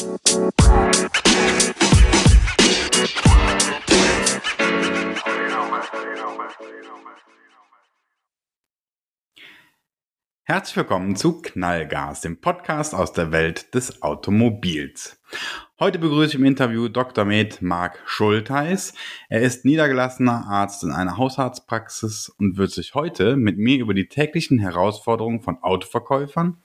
Herzlich willkommen zu Knallgas, dem Podcast aus der Welt des Automobils. Heute begrüße ich im Interview Dr. Med Marc Schulteis. Er ist niedergelassener Arzt in einer Hausarztpraxis und wird sich heute mit mir über die täglichen Herausforderungen von Autoverkäufern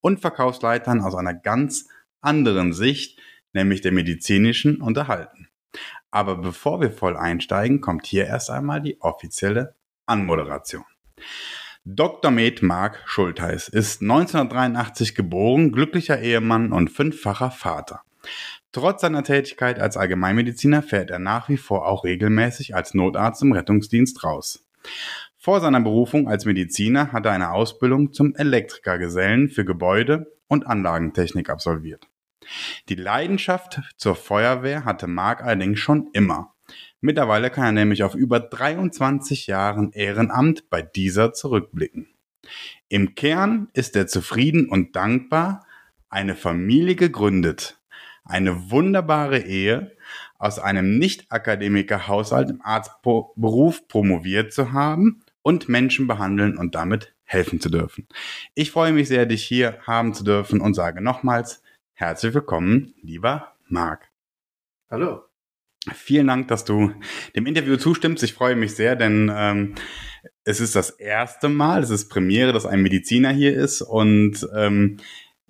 und Verkaufsleitern aus einer ganz anderen Sicht, nämlich der medizinischen, unterhalten. Aber bevor wir voll einsteigen, kommt hier erst einmal die offizielle Anmoderation. Dr. Med Marc Schulteis ist 1983 geboren, glücklicher Ehemann und fünffacher Vater. Trotz seiner Tätigkeit als Allgemeinmediziner fährt er nach wie vor auch regelmäßig als Notarzt im Rettungsdienst raus. Vor seiner Berufung als Mediziner hat er eine Ausbildung zum Elektrikergesellen für Gebäude und Anlagentechnik absolviert. Die Leidenschaft zur Feuerwehr hatte Marc allerdings schon immer. Mittlerweile kann er nämlich auf über 23 Jahren Ehrenamt bei dieser zurückblicken. Im Kern ist er zufrieden und dankbar, eine Familie gegründet, eine wunderbare Ehe, aus einem Nicht-Akademiker-Haushalt im Arztberuf promoviert zu haben und Menschen behandeln und damit helfen zu dürfen. Ich freue mich sehr, dich hier haben zu dürfen und sage nochmals herzlich willkommen, lieber Marc. Hallo. Vielen Dank, dass du dem Interview zustimmst. Ich freue mich sehr, denn ähm, es ist das erste Mal, es ist Premiere, dass ein Mediziner hier ist. Und ähm,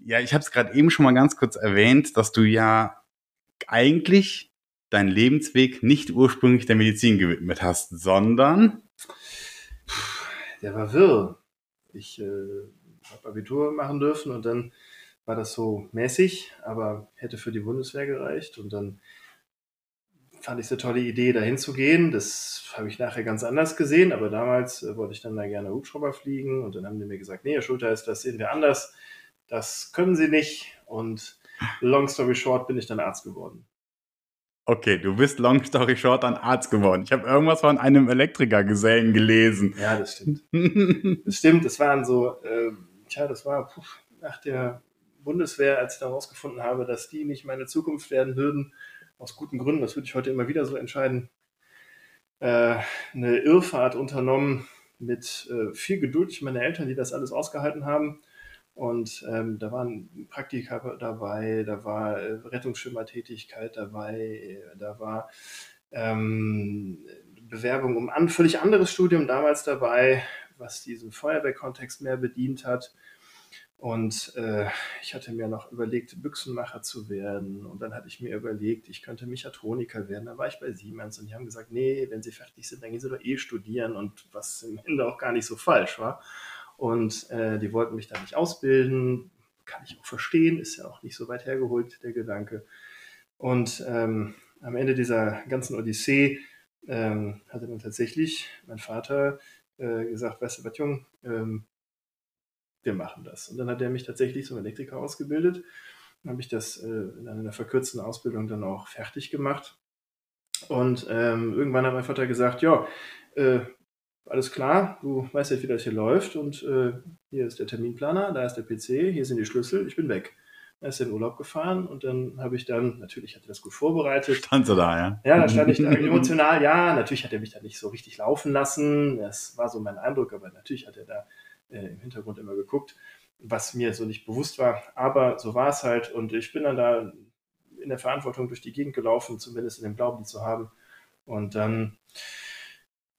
ja, ich habe es gerade eben schon mal ganz kurz erwähnt, dass du ja eigentlich deinen Lebensweg nicht ursprünglich der Medizin gewidmet hast, sondern der war wirr. Ich äh, habe Abitur machen dürfen und dann war das so mäßig, aber hätte für die Bundeswehr gereicht und dann fand ich es eine tolle Idee, dahin zu gehen. Das habe ich nachher ganz anders gesehen, aber damals äh, wollte ich dann da gerne Hubschrauber fliegen und dann haben die mir gesagt, nee, Herr Schulter, das sehen wir anders. Das können Sie nicht. Und long story short bin ich dann Arzt geworden. Okay, du bist long story short dann Arzt geworden. Ich habe irgendwas von einem Elektrikergesellen gelesen. Ja, das stimmt. das stimmt, das waren so, äh, tja, das war puh, nach der Bundeswehr, als ich dann herausgefunden habe, dass die nicht meine Zukunft werden würden, aus guten Gründen, das würde ich heute immer wieder so entscheiden, äh, eine Irrfahrt unternommen mit äh, viel Geduld. Meine Eltern, die das alles ausgehalten haben. Und ähm, da waren Praktika dabei, da war äh, Rettungsschwimmertätigkeit dabei, äh, da war ähm, Bewerbung um ein völlig anderes Studium damals dabei, was diesen Feuerwehrkontext mehr bedient hat. Und äh, ich hatte mir noch überlegt, Büchsenmacher zu werden. Und dann hatte ich mir überlegt, ich könnte Mechatroniker werden. Dann war ich bei Siemens und die haben gesagt, nee, wenn Sie fertig sind, dann gehen Sie doch eh studieren. Und was im Ende auch gar nicht so falsch war. Und äh, die wollten mich da nicht ausbilden. Kann ich auch verstehen, ist ja auch nicht so weit hergeholt, der Gedanke. Und ähm, am Ende dieser ganzen Odyssee ähm, hatte dann tatsächlich mein Vater äh, gesagt, weißt du was, Jung, ähm, wir machen das. Und dann hat er mich tatsächlich zum Elektriker ausgebildet. Dann habe ich das äh, in einer verkürzten Ausbildung dann auch fertig gemacht. Und ähm, irgendwann hat mein Vater gesagt, ja, äh, alles klar, du weißt jetzt, wie das hier läuft und äh, hier ist der Terminplaner, da ist der PC, hier sind die Schlüssel, ich bin weg. Er ist in Urlaub gefahren und dann habe ich dann, natürlich hat er das gut vorbereitet. Stand du da, ja? Ja, da stand ich da emotional, ja, natürlich hat er mich da nicht so richtig laufen lassen. Das war so mein Eindruck, aber natürlich hat er da äh, im Hintergrund immer geguckt, was mir so nicht bewusst war. Aber so war es halt und ich bin dann da in der Verantwortung durch die Gegend gelaufen, zumindest in dem Glauben zu haben. Und dann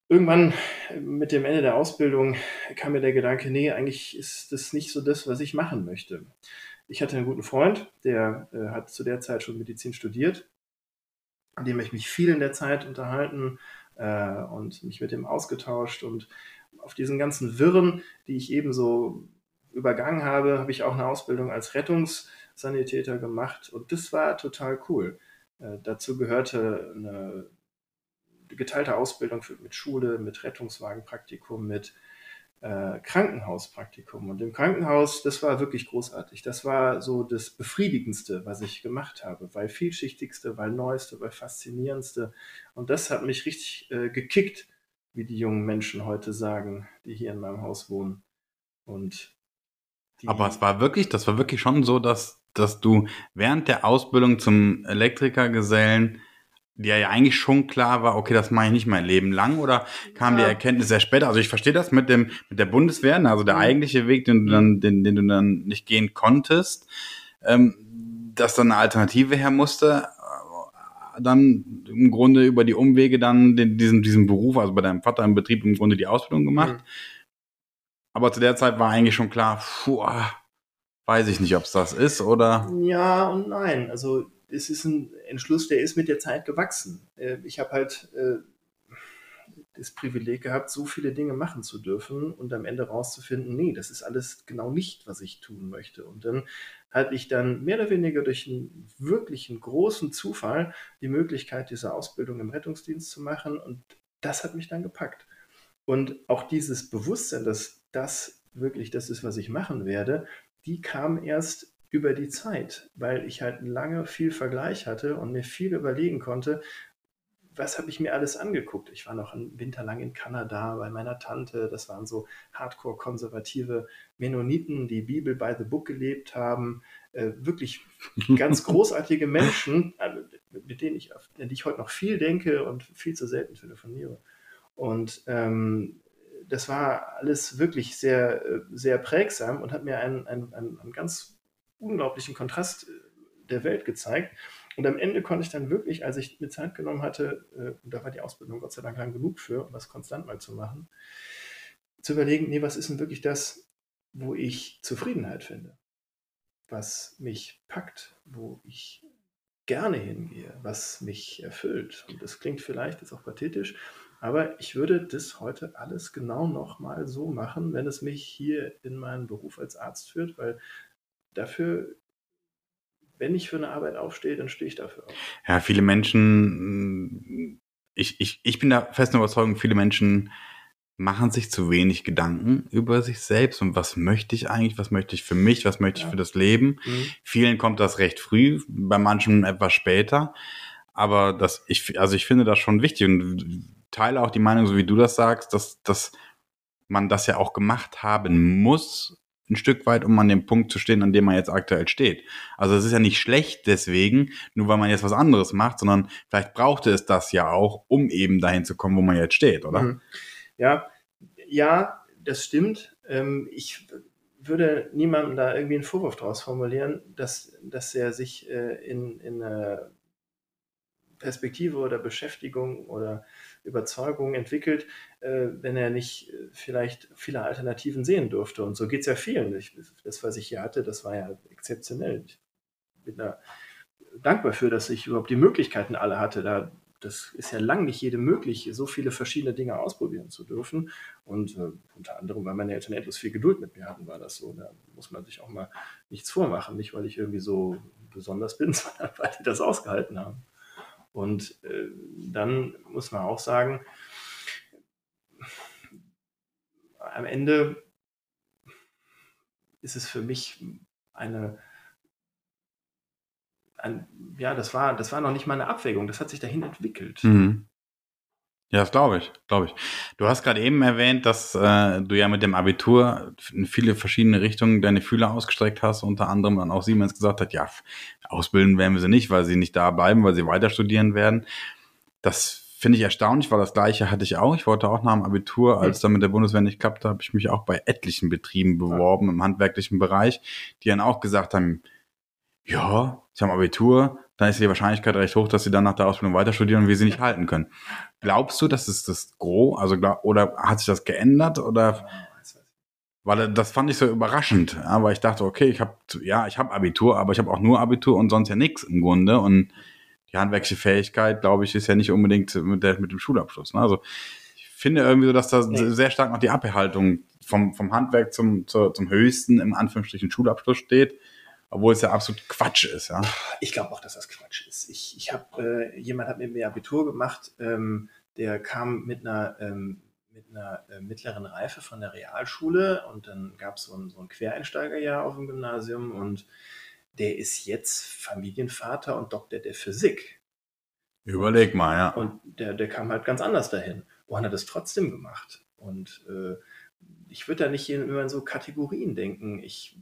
irgendwann mit dem Ende der Ausbildung kam mir der Gedanke, nee, eigentlich ist das nicht so das, was ich machen möchte. Ich hatte einen guten Freund, der äh, hat zu der Zeit schon Medizin studiert, an dem ich mich viel in der Zeit unterhalten äh, und mich mit ihm ausgetauscht und auf diesen ganzen Wirren, die ich eben so übergangen habe, habe ich auch eine Ausbildung als Rettungssanitäter gemacht und das war total cool. Äh, dazu gehörte eine geteilte Ausbildung für, mit Schule, mit Rettungswagenpraktikum, mit äh, Krankenhauspraktikum. Und im Krankenhaus, das war wirklich großartig. Das war so das Befriedigendste, was ich gemacht habe, weil vielschichtigste, weil neueste, weil faszinierendste. Und das hat mich richtig äh, gekickt wie die jungen Menschen heute sagen, die hier in meinem Haus wohnen. Und Aber es war wirklich, das war wirklich schon so, dass dass du während der Ausbildung zum Elektrikergesellen dir ja eigentlich schon klar war, okay, das mache ich nicht mein Leben lang oder kam ja. die Erkenntnis sehr später? Also ich verstehe das mit dem mit der Bundeswehr, ne, also der mhm. eigentliche Weg, den du dann, den, den du dann nicht gehen konntest, ähm, dass dann eine Alternative her musste, äh, dann im Grunde über die Umwege dann den, diesen, diesen Beruf, also bei deinem Vater im Betrieb im Grunde die Ausbildung gemacht. Mhm. Aber zu der Zeit war eigentlich schon klar, puh, weiß ich nicht, ob es das ist oder. Ja und nein. Also es ist ein Entschluss, der ist mit der Zeit gewachsen. Äh, ich habe halt äh, das Privileg gehabt, so viele Dinge machen zu dürfen und am Ende rauszufinden, nee, das ist alles genau nicht, was ich tun möchte. Und dann hatte ich dann mehr oder weniger durch einen wirklichen großen Zufall die Möglichkeit, diese Ausbildung im Rettungsdienst zu machen und das hat mich dann gepackt. Und auch dieses Bewusstsein, dass das wirklich das ist, was ich machen werde, die kam erst über die Zeit, weil ich halt lange viel Vergleich hatte und mir viel überlegen konnte, was habe ich mir alles angeguckt? Ich war noch einen Winter lang in Kanada bei meiner Tante. Das waren so hardcore-konservative Mennoniten, die Bibel by the Book gelebt haben. Äh, wirklich ganz großartige Menschen, also mit denen ich, die ich heute noch viel denke und viel zu selten telefoniere. Und ähm, das war alles wirklich sehr, äh, sehr prägsam und hat mir einen, einen, einen ganz unglaublichen Kontrast äh, der Welt gezeigt. Und am Ende konnte ich dann wirklich, als ich mir Zeit genommen hatte, äh, und da war die Ausbildung Gott sei Dank lang genug für, um das konstant mal zu machen, zu überlegen, nee, was ist denn wirklich das, wo ich Zufriedenheit finde? Was mich packt, wo ich gerne hingehe, was mich erfüllt. Und das klingt vielleicht jetzt auch pathetisch, aber ich würde das heute alles genau nochmal so machen, wenn es mich hier in meinen Beruf als Arzt führt, weil dafür, wenn ich für eine Arbeit aufstehe, dann stehe ich dafür auf. Ja, viele Menschen, ich, ich, ich bin da fest Überzeugung, viele Menschen machen sich zu wenig Gedanken über sich selbst und was möchte ich eigentlich, was möchte ich für mich, was möchte ich ja. für das Leben. Mhm. Vielen kommt das recht früh, bei manchen etwas später. Aber das, ich, also ich finde das schon wichtig und teile auch die Meinung, so wie du das sagst, dass, dass man das ja auch gemacht haben muss, ein Stück weit, um an dem Punkt zu stehen, an dem man jetzt aktuell steht. Also es ist ja nicht schlecht deswegen, nur weil man jetzt was anderes macht, sondern vielleicht brauchte es das ja auch, um eben dahin zu kommen, wo man jetzt steht, oder? Mhm. Ja, ja, das stimmt. Ähm, ich würde niemandem da irgendwie einen Vorwurf draus formulieren, dass, dass er sich äh, in, in eine Perspektive oder Beschäftigung oder Überzeugung entwickelt, äh, wenn er nicht äh, vielleicht viele Alternativen sehen durfte. Und so geht es ja vielen. Ich, das, was ich hier hatte, das war ja exzeptionell. Ich bin da dankbar für, dass ich überhaupt die Möglichkeiten alle hatte. Da, das ist ja lang nicht jedem möglich, so viele verschiedene Dinge ausprobieren zu dürfen. Und äh, unter anderem, weil meine Eltern etwas viel Geduld mit mir hatten, war das so. Da muss man sich auch mal nichts vormachen. Nicht, weil ich irgendwie so besonders bin, sondern weil die das ausgehalten haben. Und äh, dann muss man auch sagen, am Ende ist es für mich eine, ein, ja, das war, das war noch nicht mal eine Abwägung, das hat sich dahin entwickelt. Mhm. Ja, das glaube ich, glaube ich. Du hast gerade eben erwähnt, dass äh, du ja mit dem Abitur in viele verschiedene Richtungen deine Fühler ausgestreckt hast, unter anderem dann auch Siemens gesagt hat, ja, ausbilden werden wir sie nicht, weil sie nicht da bleiben, weil sie weiter studieren werden. Das finde ich erstaunlich, weil das gleiche hatte ich auch. Ich wollte auch nach dem Abitur, als dann mit der Bundeswehr nicht klappte, habe ich mich auch bei etlichen Betrieben beworben im handwerklichen Bereich, die dann auch gesagt haben, ja, sie haben Abitur, dann ist die Wahrscheinlichkeit recht hoch, dass sie dann nach der Ausbildung weiter studieren und wir sie nicht halten können. Glaubst du, das ist das Gros? Also oder hat sich das geändert oder? Weil das fand ich so überraschend, weil ich dachte, okay, ich habe ja, ich habe Abitur, aber ich habe auch nur Abitur und sonst ja nichts im Grunde und die handwerkliche Fähigkeit, glaube ich, ist ja nicht unbedingt mit, der, mit dem Schulabschluss. Ne? Also ich finde irgendwie so, dass da nee. sehr stark noch die Abhaltung vom, vom Handwerk zum, zur, zum höchsten, im Anführungsstrichen, Schulabschluss steht obwohl es ja absolut Quatsch ist, ja. Ich glaube auch, dass das Quatsch ist. Ich, ich habe, äh, jemand hat mit mir Abitur gemacht, ähm, der kam mit einer, ähm, mit einer äh, mittleren Reife von der Realschule und dann gab es so ein, so ein Quereinsteigerjahr auf dem Gymnasium und der ist jetzt Familienvater und Doktor der Physik. Überleg mal, ja. Und der, der kam halt ganz anders dahin und hat es trotzdem gemacht. Und äh, ich würde da nicht immer in so Kategorien denken. Ich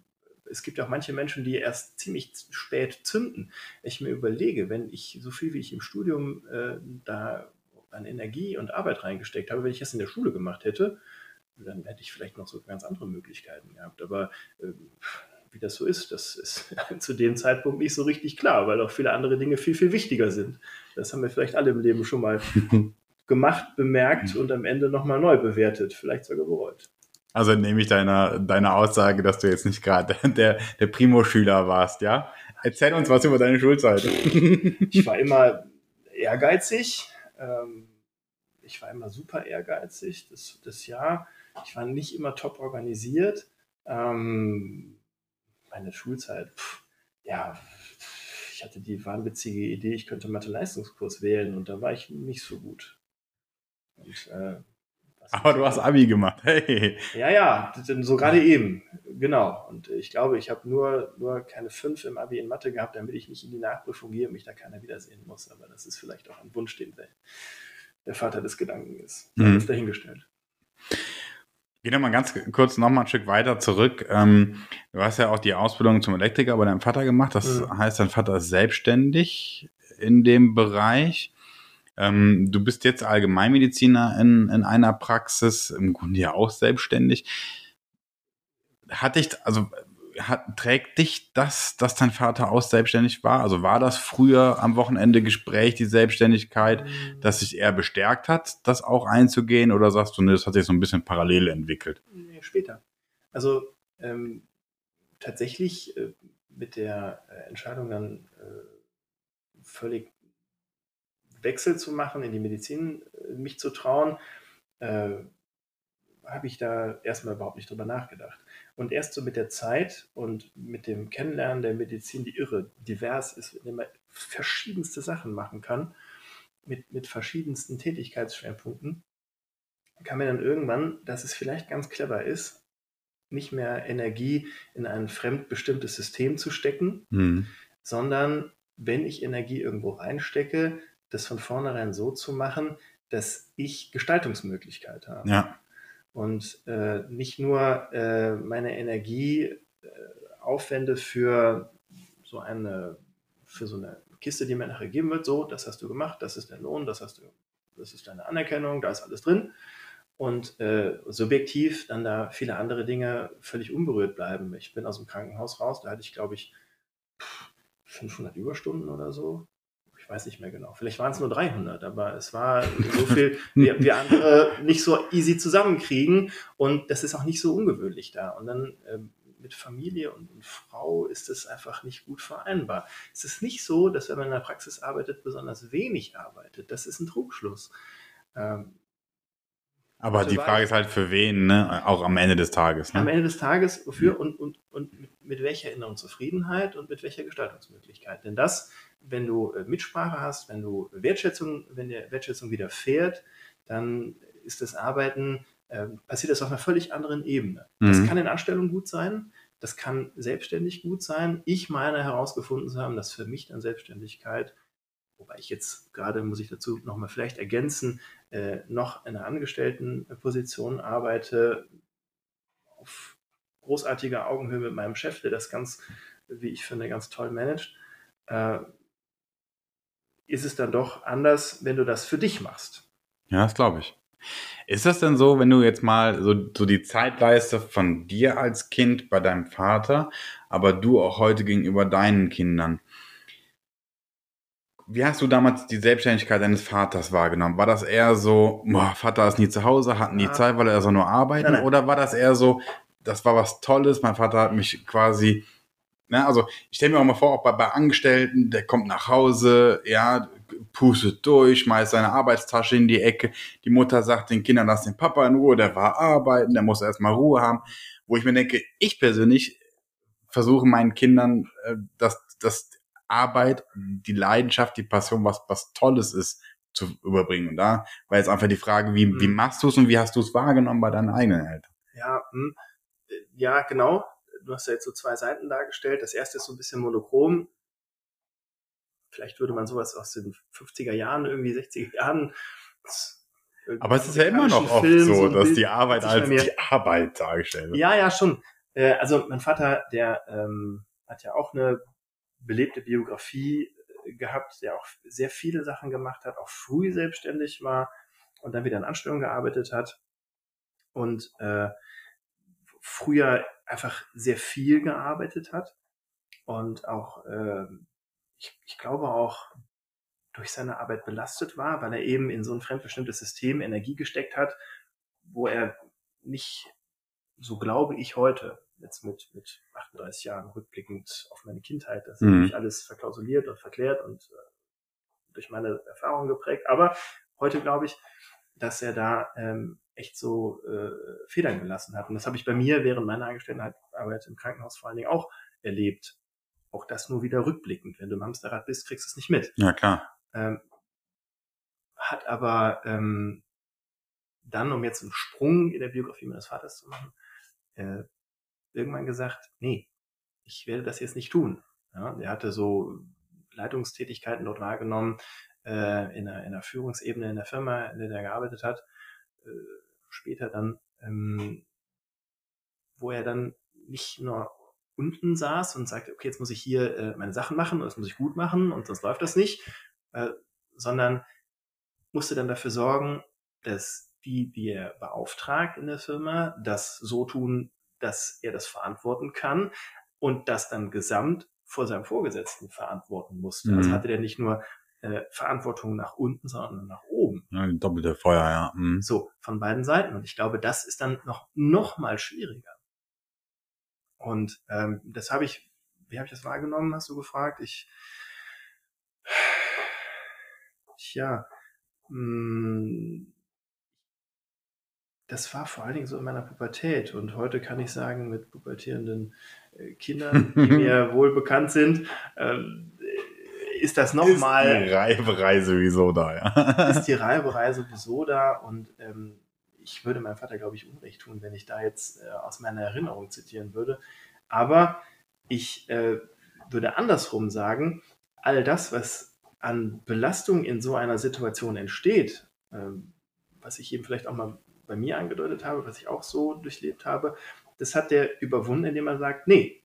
es gibt auch manche Menschen, die erst ziemlich spät zünden. Ich mir überlege, wenn ich so viel wie ich im Studium äh, da an Energie und Arbeit reingesteckt habe, wenn ich das in der Schule gemacht hätte, dann hätte ich vielleicht noch so ganz andere Möglichkeiten gehabt. Aber äh, wie das so ist, das ist zu dem Zeitpunkt nicht so richtig klar, weil auch viele andere Dinge viel, viel wichtiger sind. Das haben wir vielleicht alle im Leben schon mal gemacht, bemerkt und am Ende nochmal neu bewertet, vielleicht sogar bereut. Also nehme ich deine, deine Aussage, dass du jetzt nicht gerade der, der Primo-Schüler warst, ja? Erzähl uns was über deine Schulzeit. ich war immer ehrgeizig. Ähm, ich war immer super ehrgeizig. Das, das Jahr, ich war nicht immer top organisiert. Ähm, meine Schulzeit, pff, ja, ich hatte die wahnwitzige Idee, ich könnte Mathe-Leistungskurs wählen und da war ich nicht so gut. Und, äh, aber du hast Abi gemacht, hey. Ja, ja, so gerade eben, genau. Und ich glaube, ich habe nur, nur keine fünf im Abi in Mathe gehabt, damit ich nicht in die Nachprüfung gehe und mich da keiner wiedersehen muss. Aber das ist vielleicht auch ein Wunsch, den der, der Vater des Gedanken ist. Mhm. Ist dahingestellt. Geh noch mal ganz kurz noch mal ein Stück weiter zurück. Ähm, du hast ja auch die Ausbildung zum Elektriker bei deinem Vater gemacht. Das mhm. heißt, dein Vater ist selbstständig in dem Bereich. Ähm, du bist jetzt Allgemeinmediziner in, in einer Praxis, im Grunde ja auch selbstständig. Hat dich, also hat, trägt dich das, dass dein Vater auch selbstständig war? Also war das früher am Wochenende Gespräch, die Selbstständigkeit, dass sich eher bestärkt hat, das auch einzugehen? Oder sagst du, ne, das hat sich so ein bisschen parallel entwickelt? Nee, später. Also ähm, tatsächlich äh, mit der äh, Entscheidung dann äh, völlig Wechsel zu machen, in die Medizin äh, mich zu trauen, äh, habe ich da erstmal überhaupt nicht drüber nachgedacht. Und erst so mit der Zeit und mit dem Kennenlernen der Medizin, die irre divers ist, in dem man verschiedenste Sachen machen kann, mit, mit verschiedensten Tätigkeitsschwerpunkten, kam mir dann irgendwann, dass es vielleicht ganz clever ist, nicht mehr Energie in ein fremdbestimmtes System zu stecken, mhm. sondern wenn ich Energie irgendwo reinstecke, das von vornherein so zu machen, dass ich Gestaltungsmöglichkeit habe. Ja. Und äh, nicht nur äh, meine Energie äh, aufwende für so eine, für so eine Kiste, die mir nachher geben wird, so, das hast du gemacht, das ist der Lohn, das hast du, das ist deine Anerkennung, da ist alles drin. Und äh, subjektiv dann da viele andere Dinge völlig unberührt bleiben. Ich bin aus dem Krankenhaus raus, da hatte ich, glaube ich, 500 Überstunden oder so ich weiß nicht mehr genau, vielleicht waren es nur 300, aber es war so viel, wie, wie andere nicht so easy zusammenkriegen und das ist auch nicht so ungewöhnlich da. Und dann ähm, mit Familie und, und, Frau ist es einfach nicht gut vereinbar. Es ist nicht so, dass wenn man in der Praxis arbeitet, besonders wenig arbeitet. Das ist ein Trugschluss. Ähm, aber die Frage ist halt für wen, ne? Auch am Ende des Tages. Ne? Am Ende des Tages, wofür und, und, und mit, mit welcher inneren Zufriedenheit und mit welcher Gestaltungsmöglichkeit. Denn das wenn du äh, Mitsprache hast, wenn du Wertschätzung, wenn der Wertschätzung widerfährt, dann ist das Arbeiten, äh, passiert das auf einer völlig anderen Ebene. Mhm. Das kann in Anstellung gut sein, das kann selbstständig gut sein. Ich meine herausgefunden zu haben, dass für mich dann Selbstständigkeit, wobei ich jetzt gerade, muss ich dazu nochmal vielleicht ergänzen, äh, noch in einer Angestelltenposition arbeite, auf großartiger Augenhöhe mit meinem Chef, der das ganz, wie ich finde, ganz toll managt. Äh, ist es dann doch anders, wenn du das für dich machst. Ja, das glaube ich. Ist das denn so, wenn du jetzt mal so, so die Zeitleiste von dir als Kind bei deinem Vater, aber du auch heute gegenüber deinen Kindern? Wie hast du damals die Selbstständigkeit deines Vaters wahrgenommen? War das eher so, boah, Vater ist nie zu Hause, hat nie ja. Zeit, weil er so nur arbeiten? Nein, nein. Oder war das eher so, das war was Tolles, mein Vater hat mich quasi Ne, also ich stelle mir auch mal vor, auch bei, bei Angestellten, der kommt nach Hause, ja, pustet durch, schmeißt seine Arbeitstasche in die Ecke. Die Mutter sagt den Kindern, lass den Papa in Ruhe, der war arbeiten, der muss erstmal Ruhe haben. Wo ich mir denke, ich persönlich versuche meinen Kindern, äh, dass, dass Arbeit, die Leidenschaft, die Passion, was, was Tolles ist, zu überbringen. Und da war jetzt einfach die Frage, wie, mhm. wie machst du es und wie hast du es wahrgenommen bei deinen eigenen Eltern? Ja, mh, ja, genau du hast ja jetzt so zwei Seiten dargestellt. Das erste ist so ein bisschen monochrom. Vielleicht würde man sowas aus den 50er Jahren, irgendwie 60er Jahren. Aber es ist ja immer noch oft Film, so, so dass Bild, die Arbeit als die Arbeit dargestellt wird. Ja, ja, schon. Äh, also mein Vater, der ähm, hat ja auch eine belebte Biografie äh, gehabt, der auch sehr viele Sachen gemacht hat, auch früh selbstständig war und dann wieder in Anstellung gearbeitet hat und äh, früher einfach sehr viel gearbeitet hat und auch, äh, ich, ich glaube auch durch seine Arbeit belastet war, weil er eben in so ein fremdbestimmtes System Energie gesteckt hat, wo er nicht, so glaube ich heute, jetzt mit, mit 38 Jahren rückblickend auf meine Kindheit, das ist mhm. natürlich alles verklausuliert und verklärt und äh, durch meine Erfahrungen geprägt, aber heute glaube ich, dass er da ähm, echt so äh, Federn gelassen hat. Und das habe ich bei mir während meiner Angestelltenarbeit im Krankenhaus vor allen Dingen auch erlebt. Auch das nur wieder rückblickend. Wenn du im Hamsterrad bist, kriegst du es nicht mit. Ja, klar. Ähm, hat aber ähm, dann, um jetzt einen Sprung in der Biografie meines Vaters zu machen, äh, irgendwann gesagt, nee, ich werde das jetzt nicht tun. Ja, der hatte so Leitungstätigkeiten dort wahrgenommen, äh, in, einer, in einer Führungsebene in der Firma, in der er gearbeitet hat, äh, später dann, ähm, wo er dann nicht nur unten saß und sagte, okay, jetzt muss ich hier äh, meine Sachen machen und das muss ich gut machen und sonst läuft das nicht, äh, sondern musste dann dafür sorgen, dass die, die er beauftragt in der Firma, das so tun, dass er das verantworten kann und das dann gesamt vor seinem Vorgesetzten verantworten musste. Also mhm. Also hatte der nicht nur äh, Verantwortung nach unten, sondern nach oben. Ja, doppelte Feuer, ja. Mhm. So, von beiden Seiten. Und ich glaube, das ist dann noch, noch mal schwieriger. Und ähm, das habe ich, wie habe ich das wahrgenommen, hast du gefragt? Ich, tja, mh, hm, das war vor allen Dingen so in meiner Pubertät. Und heute kann ich sagen, mit pubertierenden äh, Kindern, die mir wohl bekannt sind, äh, ist das nochmal. Ist die Reiberei sowieso da, ja. ist die Reiberei sowieso da und ähm, ich würde meinem Vater, glaube ich, Unrecht tun, wenn ich da jetzt äh, aus meiner Erinnerung zitieren würde. Aber ich äh, würde andersrum sagen, all das, was an Belastung in so einer Situation entsteht, äh, was ich eben vielleicht auch mal bei mir angedeutet habe, was ich auch so durchlebt habe, das hat der überwunden, indem er sagt, nee,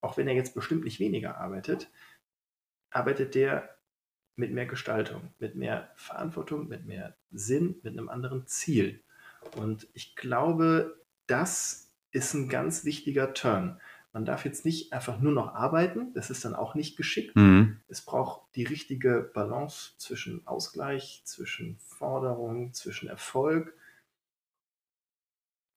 auch wenn er jetzt bestimmt nicht weniger arbeitet, arbeitet der mit mehr Gestaltung, mit mehr Verantwortung, mit mehr Sinn, mit einem anderen Ziel. Und ich glaube, das ist ein ganz wichtiger Turn. Man darf jetzt nicht einfach nur noch arbeiten, das ist dann auch nicht geschickt. Mhm. Es braucht die richtige Balance zwischen Ausgleich, zwischen Forderung, zwischen Erfolg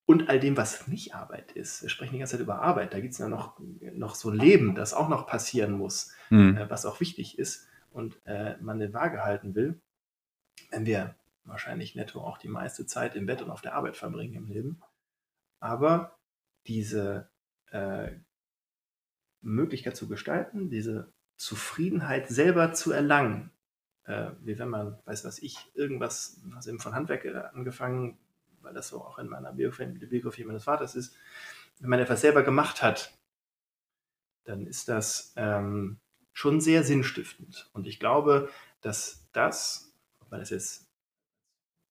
und all dem, was nicht Arbeit ist. Wir sprechen die ganze Zeit über Arbeit. Da gibt es ja noch, noch so Leben, das auch noch passieren muss, mhm. äh, was auch wichtig ist und äh, man den Waage halten will, wenn wir wahrscheinlich netto auch die meiste Zeit im Bett und auf der Arbeit verbringen im Leben. Aber diese äh, Möglichkeit zu gestalten, diese Zufriedenheit selber zu erlangen, äh, wie wenn man, weiß was ich, irgendwas, was eben von Handwerk angefangen, weil das so auch in meiner Biografie, Biografie meines Vaters ist, wenn man etwas selber gemacht hat, dann ist das ähm, schon sehr sinnstiftend. Und ich glaube, dass das, ob man das jetzt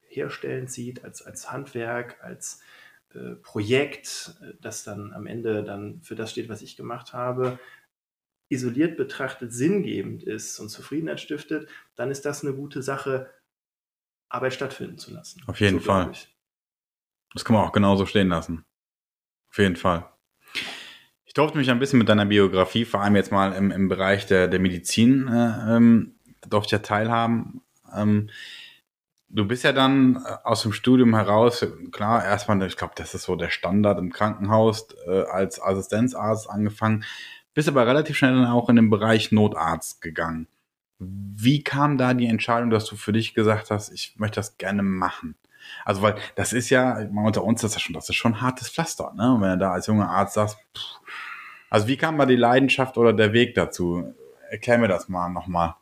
herstellen sieht, als, als Handwerk, als äh, Projekt, das dann am Ende dann für das steht, was ich gemacht habe, isoliert betrachtet sinngebend ist und Zufriedenheit stiftet, dann ist das eine gute Sache, Arbeit stattfinden zu lassen. Auf jeden so, Fall. Das kann man auch genauso stehen lassen. Auf jeden Fall. Ich durfte mich ein bisschen mit deiner Biografie, vor allem jetzt mal im, im Bereich der, der Medizin, äh, ähm, durfte ich ja teilhaben. Ähm, du bist ja dann äh, aus dem Studium heraus, klar, erstmal, ich glaube, das ist so der Standard im Krankenhaus, äh, als Assistenzarzt angefangen, bist aber relativ schnell dann auch in den Bereich Notarzt gegangen. Wie kam da die Entscheidung, dass du für dich gesagt hast, ich möchte das gerne machen? Also, weil das ist ja, unter uns ist das schon, das ist schon hartes Pflaster, ne? Und wenn du da als junger Arzt sagst, pff, also wie kam da die Leidenschaft oder der Weg dazu? Erklär mir das mal nochmal.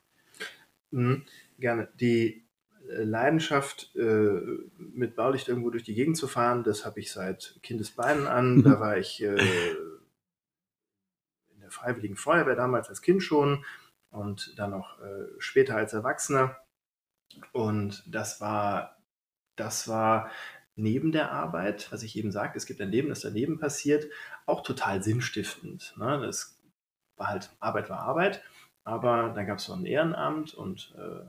Mhm, gerne. Die äh, Leidenschaft, äh, mit Blaulicht irgendwo durch die Gegend zu fahren, das habe ich seit Kindesbeinen an. Da war ich äh, in der Freiwilligen Feuerwehr damals als Kind schon und dann noch äh, später als Erwachsener. Und das war das war neben der Arbeit, was ich eben sagte, es gibt ein Leben, das daneben passiert, auch total sinnstiftend. Ne? Das war halt, Arbeit war Arbeit, aber dann gab es so ein Ehrenamt und äh,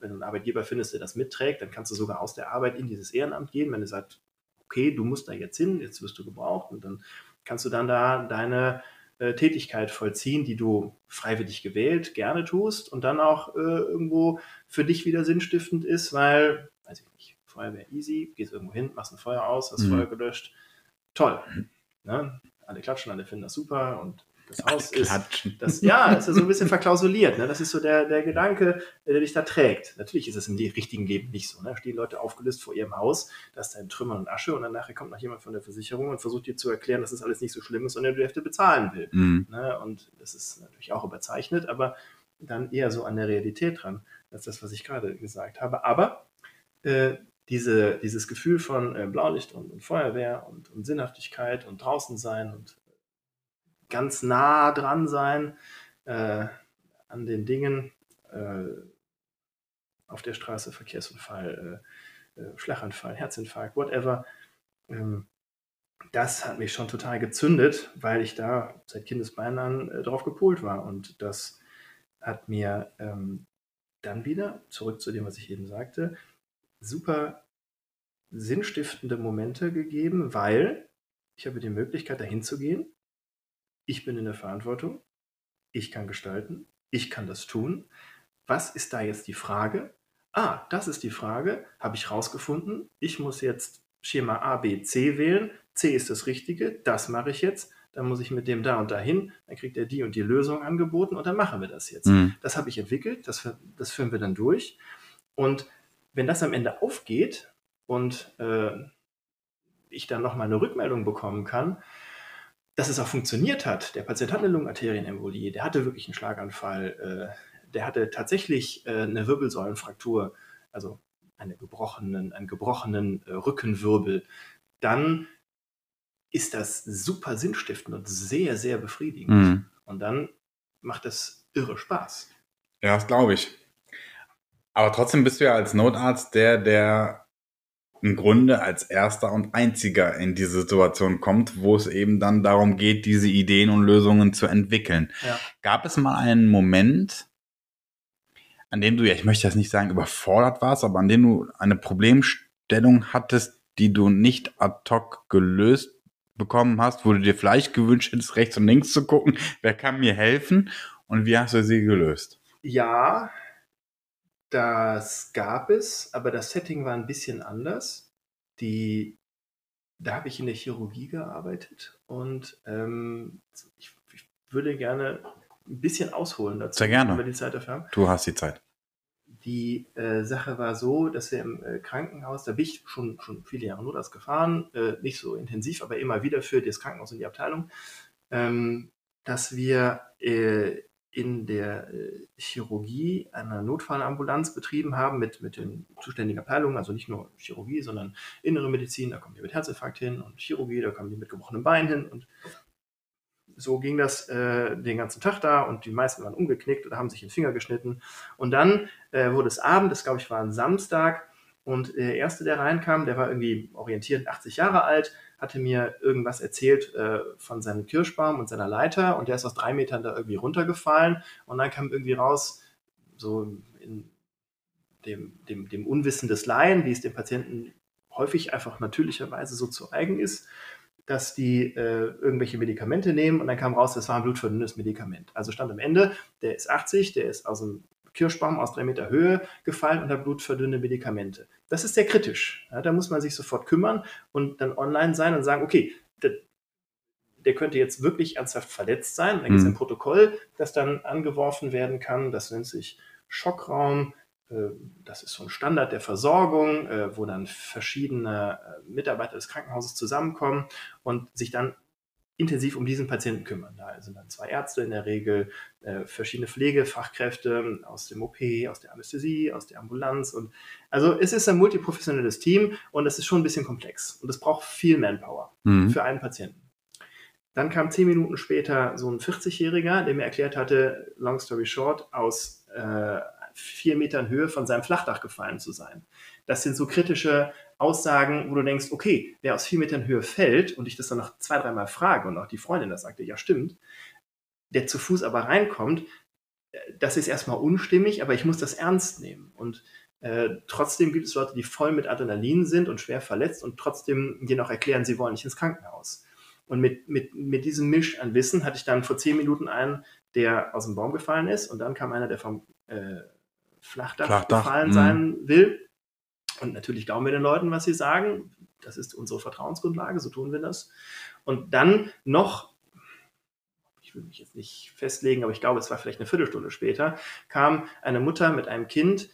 wenn du einen Arbeitgeber findest, der das mitträgt, dann kannst du sogar aus der Arbeit in dieses Ehrenamt gehen, wenn du sagst, okay, du musst da jetzt hin, jetzt wirst du gebraucht und dann kannst du dann da deine äh, Tätigkeit vollziehen, die du freiwillig gewählt gerne tust und dann auch äh, irgendwo für dich wieder sinnstiftend ist, weil, weiß ich nicht, Feuerwehr easy, gehst irgendwo hin, machst ein Feuer aus, hast mhm. Feuer gelöscht, toll. Ne? Alle klatschen, alle finden das super und das Haus ist, das, ja, ist ja so ein bisschen verklausuliert. Ne? Das ist so der, der Gedanke, der dich da trägt. Natürlich ist es im richtigen Leben nicht so. Ne? Stehen Leute aufgelöst vor ihrem Haus, da ist dann Trümmer und Asche und dann nachher kommt noch jemand von der Versicherung und versucht dir zu erklären, dass das alles nicht so schlimm ist und er die Hälfte bezahlen will. Mhm. Ne? Und das ist natürlich auch überzeichnet, aber dann eher so an der Realität dran, als das, was ich gerade gesagt habe. Aber äh, diese, dieses Gefühl von äh, Blaulicht und, und Feuerwehr und, und, Sinnhaftigkeit und draußen sein und ganz nah dran sein äh, an den Dingen äh, auf der Straße, Verkehrsunfall, äh, äh, Schlaganfall, Herzinfarkt, whatever. Ähm, das hat mich schon total gezündet, weil ich da seit Kindesbeinen an äh, drauf gepolt war. Und das hat mir ähm, dann wieder, zurück zu dem, was ich eben sagte, super sinnstiftende Momente gegeben, weil ich habe die Möglichkeit, dahin zu gehen ich bin in der Verantwortung, ich kann gestalten, ich kann das tun. Was ist da jetzt die Frage? Ah, das ist die Frage, habe ich rausgefunden. Ich muss jetzt Schema A, B, C wählen. C ist das Richtige, das mache ich jetzt. Dann muss ich mit dem da und dahin, dann kriegt er die und die Lösung angeboten und dann machen wir das jetzt. Mhm. Das habe ich entwickelt, das, das führen wir dann durch. Und wenn das am Ende aufgeht und äh, ich dann nochmal eine Rückmeldung bekommen kann, dass es auch funktioniert hat. Der Patient hatte eine Lungenarterienembolie, der hatte wirklich einen Schlaganfall, äh, der hatte tatsächlich äh, eine Wirbelsäulenfraktur, also eine gebrochenen, einen gebrochenen äh, Rückenwirbel. Dann ist das super sinnstiftend und sehr, sehr befriedigend. Mhm. Und dann macht das irre Spaß. Ja, das glaube ich. Aber trotzdem bist du ja als Notarzt der, der im Grunde als erster und einziger in diese Situation kommt, wo es eben dann darum geht, diese Ideen und Lösungen zu entwickeln. Ja. Gab es mal einen Moment, an dem du, ja, ich möchte jetzt nicht sagen, überfordert warst, aber an dem du eine Problemstellung hattest, die du nicht ad hoc gelöst bekommen hast, wo du dir vielleicht gewünscht hättest, rechts und links zu gucken, wer kann mir helfen und wie hast du sie gelöst? Ja, das gab es, aber das Setting war ein bisschen anders. Die, da habe ich in der Chirurgie gearbeitet und ähm, ich, ich, würde gerne ein bisschen ausholen dazu. Sehr gerne. Wenn wir die Zeit dafür haben. Du hast die Zeit. Die äh, Sache war so, dass wir im äh, Krankenhaus, da bin ich schon, schon viele Jahre nur das gefahren, äh, nicht so intensiv, aber immer wieder für das Krankenhaus und die Abteilung, ähm, dass wir äh, in der äh, Chirurgie eine Notfallambulanz betrieben haben mit, mit den zuständigen Abteilungen, also nicht nur Chirurgie, sondern innere Medizin, da kommen die mit Herzinfarkt hin und Chirurgie, da kommen die mit gebrochenem Bein hin und so ging das äh, den ganzen Tag da und die meisten waren umgeknickt oder haben sich den Finger geschnitten. Und dann äh, wurde es Abend, das glaube ich war ein Samstag, und der erste, der reinkam, der war irgendwie orientiert 80 Jahre alt, hatte mir irgendwas erzählt äh, von seinem Kirschbaum und seiner Leiter und der ist aus drei Metern da irgendwie runtergefallen und dann kam irgendwie raus, so in dem, dem, dem Unwissen des Laien, wie es dem Patienten häufig einfach natürlicherweise so zu eigen ist, dass die äh, irgendwelche Medikamente nehmen und dann kam raus, das war ein blutverdünnendes Medikament. Also stand am Ende, der ist 80, der ist aus dem Kirschbaum aus drei Meter Höhe gefallen unter blutverdünnende Medikamente. Das ist sehr kritisch. Ja, da muss man sich sofort kümmern und dann online sein und sagen, okay, der, der könnte jetzt wirklich ernsthaft verletzt sein. Da gibt es mhm. ein Protokoll, das dann angeworfen werden kann. Das nennt sich Schockraum. Äh, das ist so ein Standard der Versorgung, äh, wo dann verschiedene äh, Mitarbeiter des Krankenhauses zusammenkommen und sich dann intensiv um diesen Patienten kümmern. Da sind dann zwei Ärzte in der Regel, äh, verschiedene Pflegefachkräfte aus dem OP, aus der Anästhesie, aus der Ambulanz. Und also es ist ein multiprofessionelles Team und es ist schon ein bisschen komplex und es braucht viel Manpower mhm. für einen Patienten. Dann kam zehn Minuten später so ein 40-Jähriger, der mir erklärt hatte, long story short, aus äh, vier Metern Höhe von seinem Flachdach gefallen zu sein. Das sind so kritische Aussagen, wo du denkst, okay, wer aus vier Metern Höhe fällt und ich das dann noch zwei, dreimal frage und auch die Freundin das sagte, ja stimmt, der zu Fuß aber reinkommt, äh, das ist erstmal unstimmig, aber ich muss das ernst nehmen. Und äh, trotzdem gibt es Leute, die voll mit Adrenalin sind und schwer verletzt und trotzdem dir noch erklären, sie wollen nicht ins Krankenhaus. Und mit, mit, mit diesem Misch an Wissen hatte ich dann vor zehn Minuten einen, der aus dem Baum gefallen ist und dann kam einer, der vom äh, Flachdach, Flachdach, gefallen mh. sein will. Und natürlich glauben wir den Leuten, was sie sagen. Das ist unsere Vertrauensgrundlage, so tun wir das. Und dann noch, ich will mich jetzt nicht festlegen, aber ich glaube, es war vielleicht eine Viertelstunde später, kam eine Mutter mit einem Kind,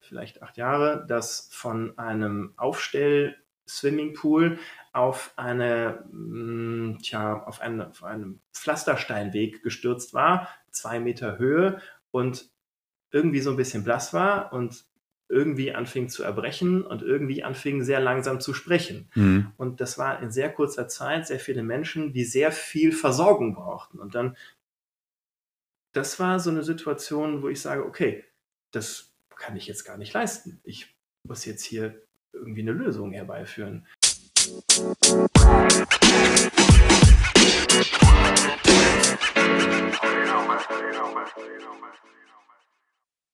vielleicht acht Jahre, das von einem Aufstell-Swimmingpool auf eine, mm, tja, auf, eine, auf einem Pflastersteinweg gestürzt war, zwei Meter Höhe und irgendwie so ein bisschen blass war und irgendwie anfing zu erbrechen und irgendwie anfing sehr langsam zu sprechen. Mhm. Und das war in sehr kurzer Zeit sehr viele Menschen, die sehr viel Versorgung brauchten. Und dann, das war so eine Situation, wo ich sage, okay, das kann ich jetzt gar nicht leisten. Ich muss jetzt hier irgendwie eine Lösung herbeiführen. Musik